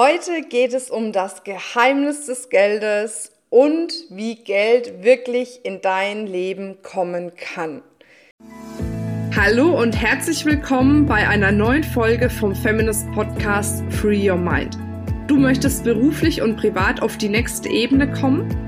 Heute geht es um das Geheimnis des Geldes und wie Geld wirklich in dein Leben kommen kann. Hallo und herzlich willkommen bei einer neuen Folge vom Feminist Podcast Free Your Mind. Du möchtest beruflich und privat auf die nächste Ebene kommen?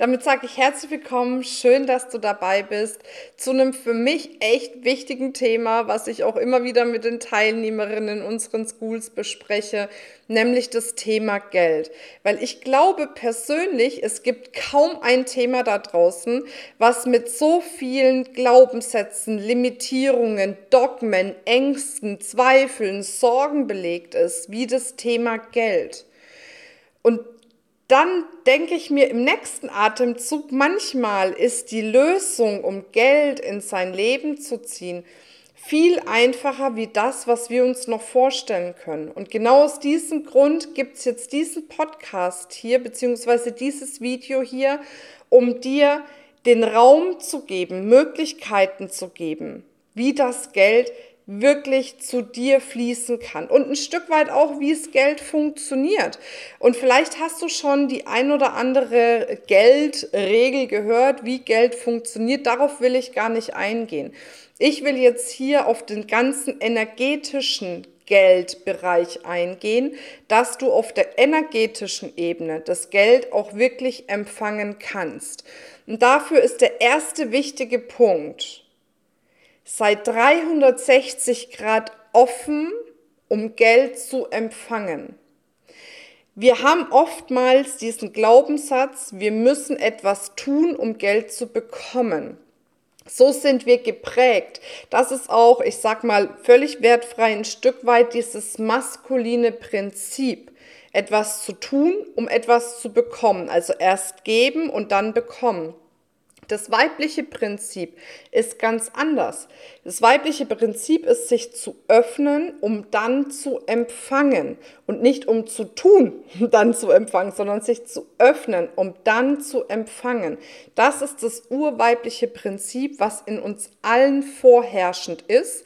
Damit sage ich herzlich willkommen, schön, dass du dabei bist, zu einem für mich echt wichtigen Thema, was ich auch immer wieder mit den Teilnehmerinnen in unseren Schools bespreche, nämlich das Thema Geld. Weil ich glaube persönlich, es gibt kaum ein Thema da draußen, was mit so vielen Glaubenssätzen, Limitierungen, Dogmen, Ängsten, Zweifeln, Sorgen belegt ist, wie das Thema Geld. Und dann denke ich mir im nächsten Atemzug, manchmal ist die Lösung, um Geld in sein Leben zu ziehen, viel einfacher wie das, was wir uns noch vorstellen können. Und genau aus diesem Grund gibt es jetzt diesen Podcast hier, beziehungsweise dieses Video hier, um dir den Raum zu geben, Möglichkeiten zu geben, wie das Geld wirklich zu dir fließen kann. Und ein Stück weit auch, wie es Geld funktioniert. Und vielleicht hast du schon die ein oder andere Geldregel gehört, wie Geld funktioniert. Darauf will ich gar nicht eingehen. Ich will jetzt hier auf den ganzen energetischen Geldbereich eingehen, dass du auf der energetischen Ebene das Geld auch wirklich empfangen kannst. Und dafür ist der erste wichtige Punkt, sei 360 Grad offen, um Geld zu empfangen. Wir haben oftmals diesen Glaubenssatz, wir müssen etwas tun, um Geld zu bekommen. So sind wir geprägt. Das ist auch, ich sag mal, völlig wertfrei ein Stück weit dieses maskuline Prinzip, etwas zu tun, um etwas zu bekommen. Also erst geben und dann bekommen. Das weibliche Prinzip ist ganz anders. Das weibliche Prinzip ist, sich zu öffnen, um dann zu empfangen. Und nicht um zu tun, dann zu empfangen, sondern sich zu öffnen, um dann zu empfangen. Das ist das urweibliche Prinzip, was in uns allen vorherrschend ist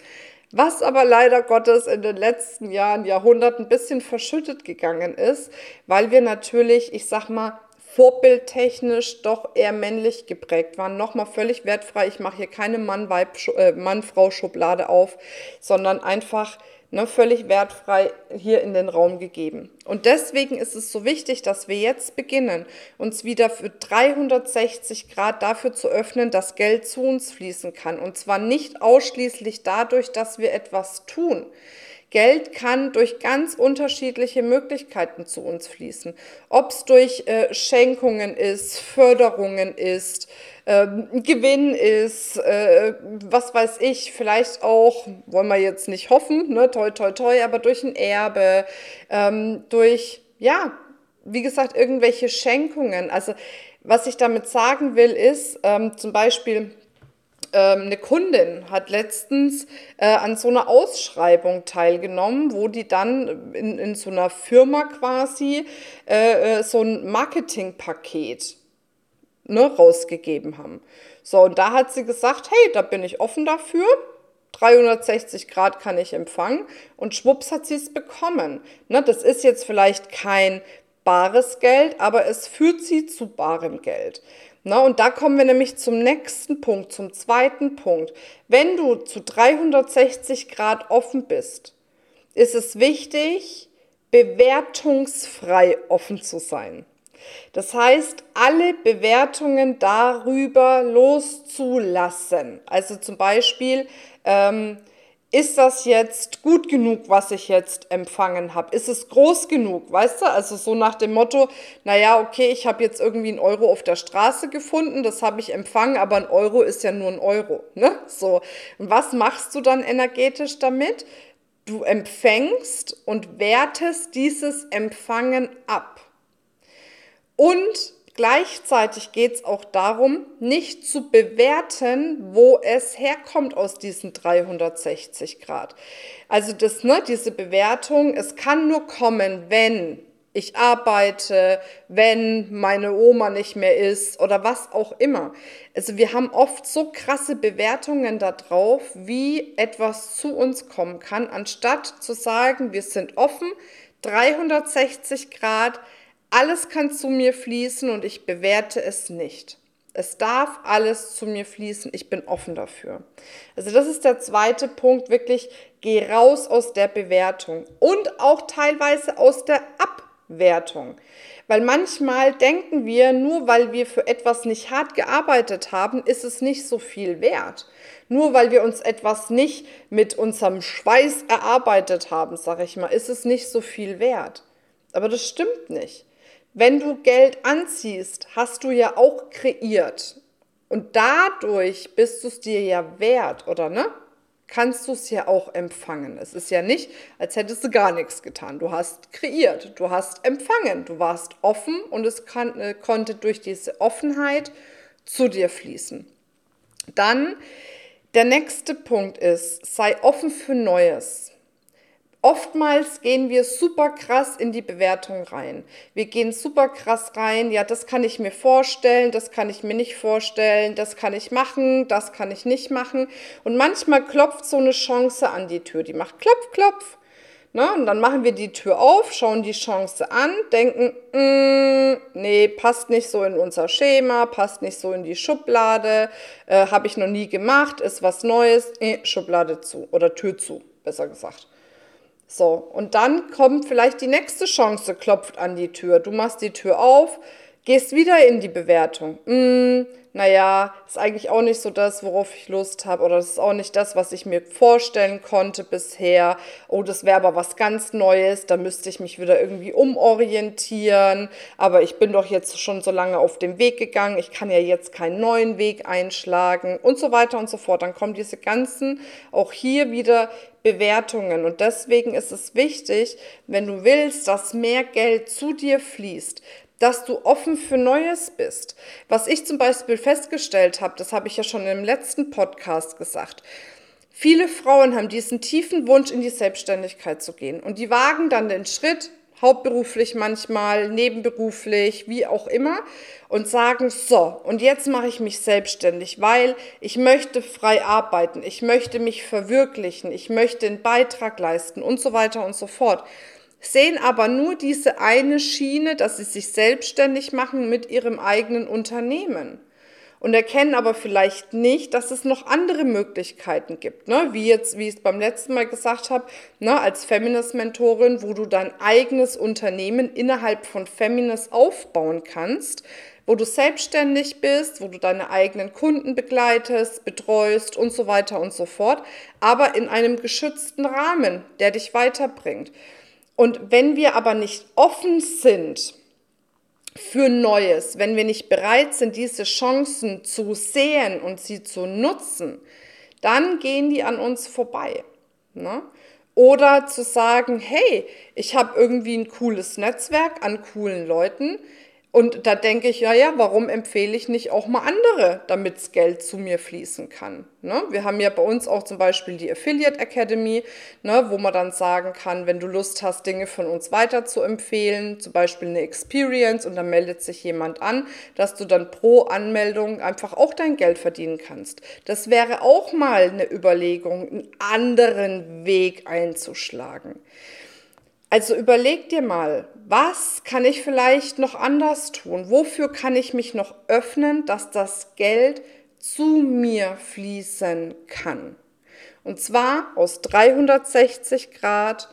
was aber leider Gottes in den letzten Jahren, Jahrhunderten ein bisschen verschüttet gegangen ist, weil wir natürlich, ich sag mal, vorbildtechnisch doch eher männlich geprägt waren. Nochmal völlig wertfrei. Ich mache hier keine Mann-Frau-Schublade äh, auf, sondern einfach ne, völlig wertfrei hier in den Raum gegeben. Und deswegen ist es so wichtig, dass wir jetzt beginnen, uns wieder für 360 Grad dafür zu öffnen, dass Geld zu uns fließen kann. Und zwar nicht ausschließlich dadurch, dass wir etwas tun. Geld kann durch ganz unterschiedliche Möglichkeiten zu uns fließen. Ob es durch äh, Schenkungen ist, Förderungen ist, äh, Gewinn ist, äh, was weiß ich, vielleicht auch, wollen wir jetzt nicht hoffen, ne, toi, toi, toi, aber durch ein Erbe, ähm, durch, ja, wie gesagt, irgendwelche Schenkungen. Also was ich damit sagen will, ist ähm, zum Beispiel, ähm, eine Kundin hat letztens äh, an so einer Ausschreibung teilgenommen, wo die dann in, in so einer Firma quasi äh, äh so ein Marketingpaket ne, rausgegeben haben. So, und da hat sie gesagt, hey, da bin ich offen dafür. 360 Grad kann ich empfangen und schwupps hat sie es bekommen. Ne, das ist jetzt vielleicht kein bares Geld, aber es führt sie zu barem Geld. Na, und da kommen wir nämlich zum nächsten Punkt, zum zweiten Punkt. Wenn du zu 360 Grad offen bist, ist es wichtig, bewertungsfrei offen zu sein. Das heißt, alle Bewertungen darüber loszulassen. Also zum Beispiel, ähm, ist das jetzt gut genug, was ich jetzt empfangen habe? Ist es groß genug, weißt du? Also so nach dem Motto, naja, okay, ich habe jetzt irgendwie einen Euro auf der Straße gefunden, das habe ich empfangen, aber ein Euro ist ja nur ein Euro, ne? So, und was machst du dann energetisch damit? Du empfängst und wertest dieses Empfangen ab. Und Gleichzeitig geht es auch darum, nicht zu bewerten, wo es herkommt aus diesen 360 Grad. Also das, ne, diese Bewertung, es kann nur kommen, wenn ich arbeite, wenn meine Oma nicht mehr ist oder was auch immer. Also wir haben oft so krasse Bewertungen darauf, wie etwas zu uns kommen kann, anstatt zu sagen, wir sind offen, 360 Grad, alles kann zu mir fließen und ich bewerte es nicht. Es darf alles zu mir fließen. Ich bin offen dafür. Also das ist der zweite Punkt. Wirklich, geh raus aus der Bewertung und auch teilweise aus der Abwertung. Weil manchmal denken wir, nur weil wir für etwas nicht hart gearbeitet haben, ist es nicht so viel wert. Nur weil wir uns etwas nicht mit unserem Schweiß erarbeitet haben, sage ich mal, ist es nicht so viel wert. Aber das stimmt nicht. Wenn du Geld anziehst, hast du ja auch kreiert. Und dadurch bist du es dir ja wert, oder ne? Kannst du es ja auch empfangen. Es ist ja nicht, als hättest du gar nichts getan. Du hast kreiert, du hast empfangen, du warst offen und es kann, äh, konnte durch diese Offenheit zu dir fließen. Dann der nächste Punkt ist, sei offen für Neues. Oftmals gehen wir super krass in die Bewertung rein. Wir gehen super krass rein, ja, das kann ich mir vorstellen, das kann ich mir nicht vorstellen, das kann ich machen, das kann ich nicht machen. Und manchmal klopft so eine Chance an die Tür, die macht klopf, klopf. Ne? Und dann machen wir die Tür auf, schauen die Chance an, denken, mm, nee, passt nicht so in unser Schema, passt nicht so in die Schublade, äh, habe ich noch nie gemacht, ist was Neues, eh, Schublade zu oder Tür zu, besser gesagt. So, und dann kommt vielleicht die nächste Chance, klopft an die Tür. Du machst die Tür auf, gehst wieder in die Bewertung. Hm, naja, ist eigentlich auch nicht so das, worauf ich Lust habe, oder das ist auch nicht das, was ich mir vorstellen konnte bisher. Oh, das wäre aber was ganz Neues, da müsste ich mich wieder irgendwie umorientieren. Aber ich bin doch jetzt schon so lange auf dem Weg gegangen, ich kann ja jetzt keinen neuen Weg einschlagen und so weiter und so fort. Dann kommen diese ganzen, auch hier wieder Bewertungen. Und deswegen ist es wichtig, wenn du willst, dass mehr Geld zu dir fließt, dass du offen für Neues bist. Was ich zum Beispiel festgestellt habe, das habe ich ja schon im letzten Podcast gesagt. Viele Frauen haben diesen tiefen Wunsch, in die Selbstständigkeit zu gehen. Und die wagen dann den Schritt, hauptberuflich manchmal, nebenberuflich, wie auch immer, und sagen, so, und jetzt mache ich mich selbstständig, weil ich möchte frei arbeiten, ich möchte mich verwirklichen, ich möchte einen Beitrag leisten und so weiter und so fort sehen aber nur diese eine Schiene, dass sie sich selbstständig machen mit ihrem eigenen Unternehmen und erkennen aber vielleicht nicht, dass es noch andere Möglichkeiten gibt, ne? wie jetzt, wie ich es beim letzten Mal gesagt habe, ne? als Feminist-Mentorin, wo du dein eigenes Unternehmen innerhalb von Feminist aufbauen kannst, wo du selbstständig bist, wo du deine eigenen Kunden begleitest, betreust und so weiter und so fort, aber in einem geschützten Rahmen, der dich weiterbringt. Und wenn wir aber nicht offen sind für Neues, wenn wir nicht bereit sind, diese Chancen zu sehen und sie zu nutzen, dann gehen die an uns vorbei. Ne? Oder zu sagen, hey, ich habe irgendwie ein cooles Netzwerk an coolen Leuten, und da denke ich, ja, ja, warum empfehle ich nicht auch mal andere, damit Geld zu mir fließen kann? Ne? Wir haben ja bei uns auch zum Beispiel die Affiliate Academy, ne, wo man dann sagen kann, wenn du Lust hast, Dinge von uns weiter zu empfehlen, zum Beispiel eine Experience und dann meldet sich jemand an, dass du dann pro Anmeldung einfach auch dein Geld verdienen kannst. Das wäre auch mal eine Überlegung, einen anderen Weg einzuschlagen. Also überleg dir mal, was kann ich vielleicht noch anders tun? Wofür kann ich mich noch öffnen, dass das Geld zu mir fließen kann? Und zwar aus 360 Grad,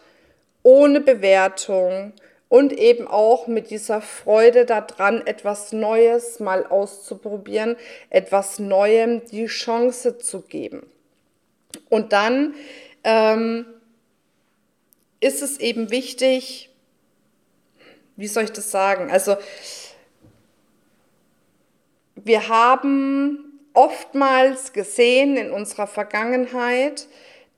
ohne Bewertung und eben auch mit dieser Freude daran, etwas Neues mal auszuprobieren, etwas Neuem die Chance zu geben. Und dann ähm, ist es eben wichtig, wie soll ich das sagen? Also wir haben oftmals gesehen in unserer Vergangenheit,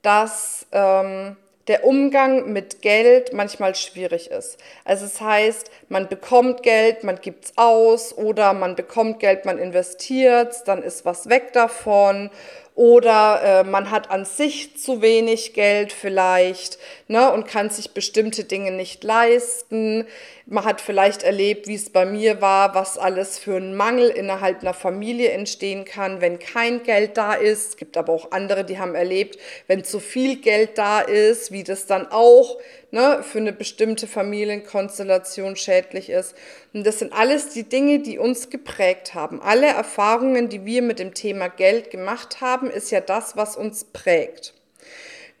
dass ähm, der Umgang mit Geld manchmal schwierig ist. Also es das heißt, man bekommt Geld, man gibt es aus oder man bekommt Geld, man investiert, dann ist was weg davon oder äh, man hat an sich zu wenig Geld vielleicht ne, und kann sich bestimmte Dinge nicht leisten. Man hat vielleicht erlebt, wie es bei mir war, was alles für ein Mangel innerhalb einer Familie entstehen kann, wenn kein Geld da ist. Es gibt aber auch andere, die haben erlebt, wenn zu viel Geld da ist, wie das dann auch ne, für eine bestimmte Familienkonstellation schädlich ist. Und das sind alles die Dinge, die uns geprägt haben. Alle Erfahrungen, die wir mit dem Thema Geld gemacht haben, ist ja das, was uns prägt.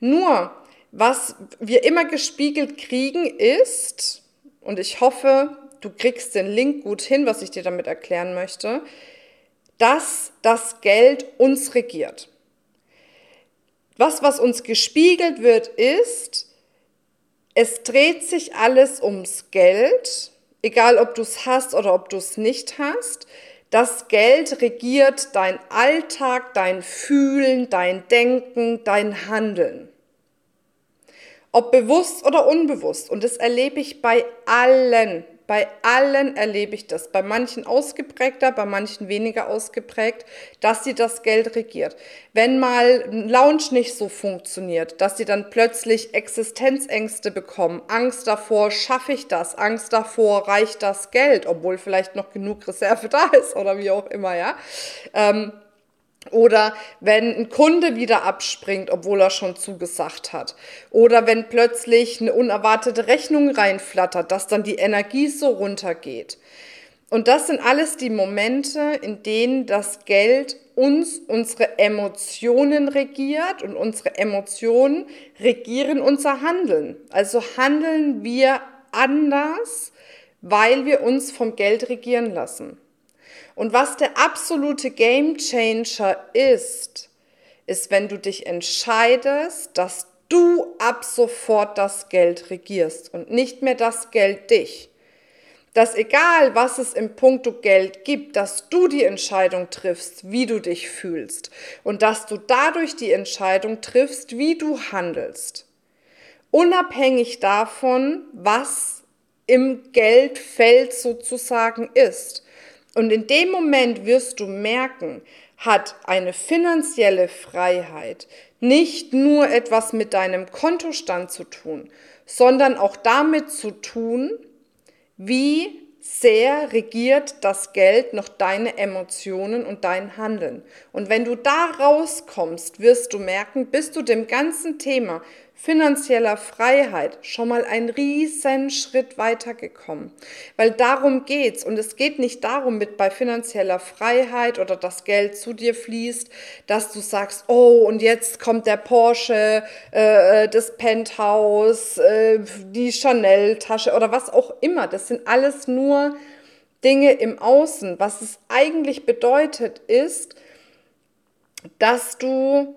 Nur, was wir immer gespiegelt kriegen, ist, und ich hoffe, du kriegst den Link gut hin, was ich dir damit erklären möchte, dass das Geld uns regiert. Was, was uns gespiegelt wird, ist, es dreht sich alles ums Geld, egal ob du es hast oder ob du es nicht hast. Das Geld regiert dein Alltag, dein Fühlen, dein Denken, dein Handeln. Ob bewusst oder unbewusst. Und das erlebe ich bei allen. Bei allen erlebe ich das. Bei manchen ausgeprägter, bei manchen weniger ausgeprägt, dass sie das Geld regiert. Wenn mal ein Lounge nicht so funktioniert, dass sie dann plötzlich Existenzängste bekommen, Angst davor, schaffe ich das, Angst davor, reicht das Geld, obwohl vielleicht noch genug Reserve da ist oder wie auch immer, ja. Ähm, oder wenn ein Kunde wieder abspringt, obwohl er schon zugesagt hat. Oder wenn plötzlich eine unerwartete Rechnung reinflattert, dass dann die Energie so runtergeht. Und das sind alles die Momente, in denen das Geld uns unsere Emotionen regiert und unsere Emotionen regieren unser Handeln. Also handeln wir anders, weil wir uns vom Geld regieren lassen. Und was der absolute Game Changer ist, ist, wenn du dich entscheidest, dass du ab sofort das Geld regierst und nicht mehr das Geld dich. Dass egal, was es im Punkto Geld gibt, dass du die Entscheidung triffst, wie du dich fühlst und dass du dadurch die Entscheidung triffst, wie du handelst. Unabhängig davon, was im Geldfeld sozusagen ist. Und in dem Moment wirst du merken, hat eine finanzielle Freiheit nicht nur etwas mit deinem Kontostand zu tun, sondern auch damit zu tun, wie sehr regiert das Geld noch deine Emotionen und dein Handeln. Und wenn du da rauskommst, wirst du merken, bist du dem ganzen Thema finanzieller Freiheit schon mal einen riesen Schritt weitergekommen. Weil darum geht's. Und es geht nicht darum, mit bei finanzieller Freiheit oder das Geld zu dir fließt, dass du sagst, oh, und jetzt kommt der Porsche, äh, das Penthouse, äh, die Chanel-Tasche oder was auch immer. Das sind alles nur Dinge im Außen. Was es eigentlich bedeutet, ist, dass du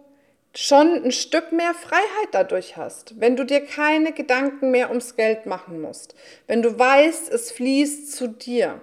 schon ein Stück mehr Freiheit dadurch hast, wenn du dir keine Gedanken mehr ums Geld machen musst, wenn du weißt, es fließt zu dir,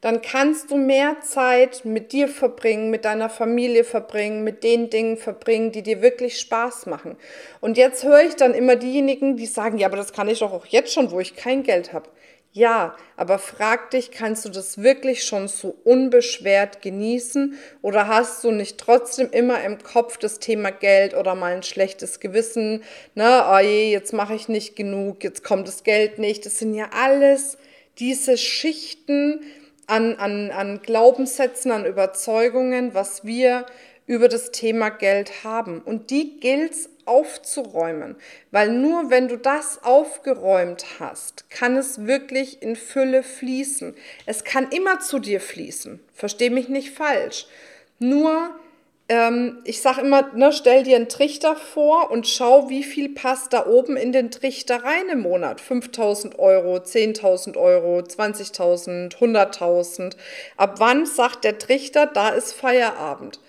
dann kannst du mehr Zeit mit dir verbringen, mit deiner Familie verbringen, mit den Dingen verbringen, die dir wirklich Spaß machen. Und jetzt höre ich dann immer diejenigen, die sagen, ja, aber das kann ich doch auch jetzt schon, wo ich kein Geld habe. Ja, aber frag dich, kannst du das wirklich schon so unbeschwert genießen oder hast du nicht trotzdem immer im Kopf das Thema Geld oder mal ein schlechtes Gewissen, ne, oh je, jetzt mache ich nicht genug, jetzt kommt das Geld nicht. Das sind ja alles diese Schichten an, an, an Glaubenssätzen, an Überzeugungen, was wir über das Thema Geld haben. Und die gilt es aufzuräumen, weil nur wenn du das aufgeräumt hast, kann es wirklich in Fülle fließen. Es kann immer zu dir fließen, versteh mich nicht falsch. Nur, ähm, ich sage immer, ne, stell dir einen Trichter vor und schau, wie viel passt da oben in den Trichter rein im Monat. 5000 Euro, 10.000 Euro, 20.000, 100.000. Ab wann sagt der Trichter, da ist Feierabend?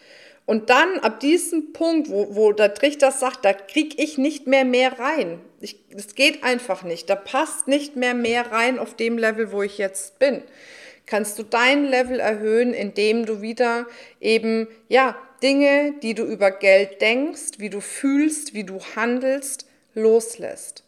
Und dann ab diesem Punkt, wo, wo der Trichter sagt, da kriege ich nicht mehr mehr rein. Es geht einfach nicht. Da passt nicht mehr mehr rein auf dem Level, wo ich jetzt bin. Kannst du dein Level erhöhen, indem du wieder eben, ja, Dinge, die du über Geld denkst, wie du fühlst, wie du handelst, loslässt.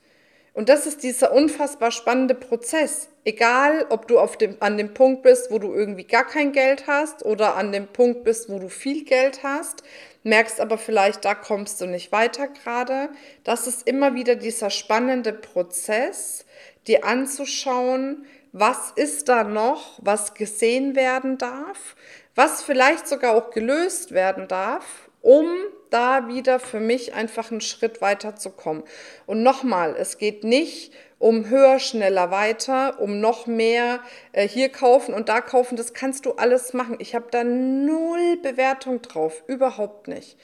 Und das ist dieser unfassbar spannende Prozess. Egal, ob du auf dem, an dem Punkt bist, wo du irgendwie gar kein Geld hast oder an dem Punkt bist, wo du viel Geld hast, merkst aber vielleicht, da kommst du nicht weiter gerade. Das ist immer wieder dieser spannende Prozess, dir anzuschauen, was ist da noch, was gesehen werden darf, was vielleicht sogar auch gelöst werden darf, um da wieder für mich einfach einen Schritt weiter zu kommen. Und nochmal, es geht nicht um höher, schneller, weiter, um noch mehr äh, hier kaufen und da kaufen. Das kannst du alles machen. Ich habe da null Bewertung drauf, überhaupt nicht.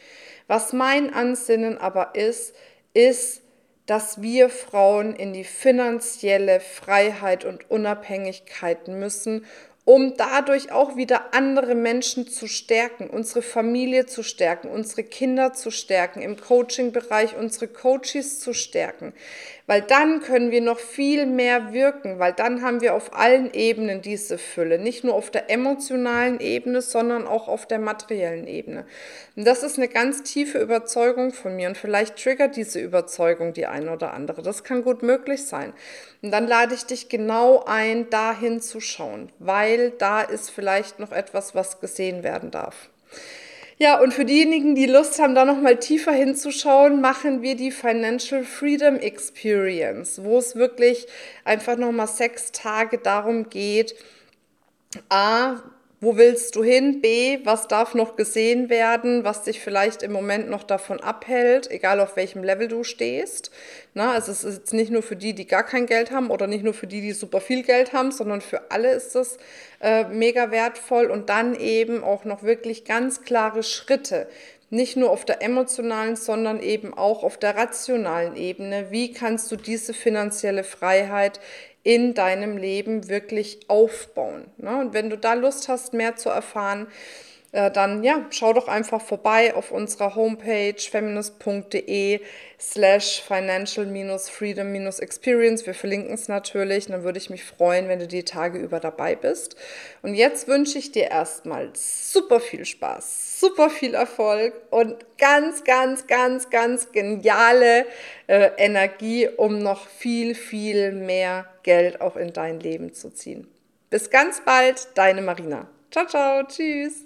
Was mein Ansinnen aber ist, ist, dass wir Frauen in die finanzielle Freiheit und Unabhängigkeit müssen um dadurch auch wieder andere Menschen zu stärken, unsere Familie zu stärken, unsere Kinder zu stärken, im Coaching-Bereich unsere Coaches zu stärken. Weil dann können wir noch viel mehr wirken, weil dann haben wir auf allen Ebenen diese Fülle, nicht nur auf der emotionalen Ebene, sondern auch auf der materiellen Ebene. Und das ist eine ganz tiefe Überzeugung von mir und vielleicht triggert diese Überzeugung die eine oder andere. Das kann gut möglich sein. Und dann lade ich dich genau ein, dahin zu schauen, weil da ist vielleicht noch etwas, was gesehen werden darf. Ja, und für diejenigen, die Lust haben, da nochmal tiefer hinzuschauen, machen wir die Financial Freedom Experience, wo es wirklich einfach nochmal sechs Tage darum geht, A, wo willst du hin? B, was darf noch gesehen werden, was dich vielleicht im Moment noch davon abhält, egal auf welchem Level du stehst. Na, also es ist jetzt nicht nur für die, die gar kein Geld haben oder nicht nur für die, die super viel Geld haben, sondern für alle ist das äh, mega wertvoll und dann eben auch noch wirklich ganz klare Schritte, nicht nur auf der emotionalen, sondern eben auch auf der rationalen Ebene. Wie kannst du diese finanzielle Freiheit in deinem Leben wirklich aufbauen. Ne? Und wenn du da Lust hast, mehr zu erfahren, äh, dann ja, schau doch einfach vorbei auf unserer Homepage feminist.de slash financial-freedom-experience. Wir verlinken es natürlich. Dann würde ich mich freuen, wenn du die Tage über dabei bist. Und jetzt wünsche ich dir erstmal super viel Spaß, super viel Erfolg und ganz, ganz, ganz, ganz geniale äh, Energie, um noch viel, viel mehr Geld auch in dein Leben zu ziehen. Bis ganz bald, deine Marina. Ciao, ciao, tschüss.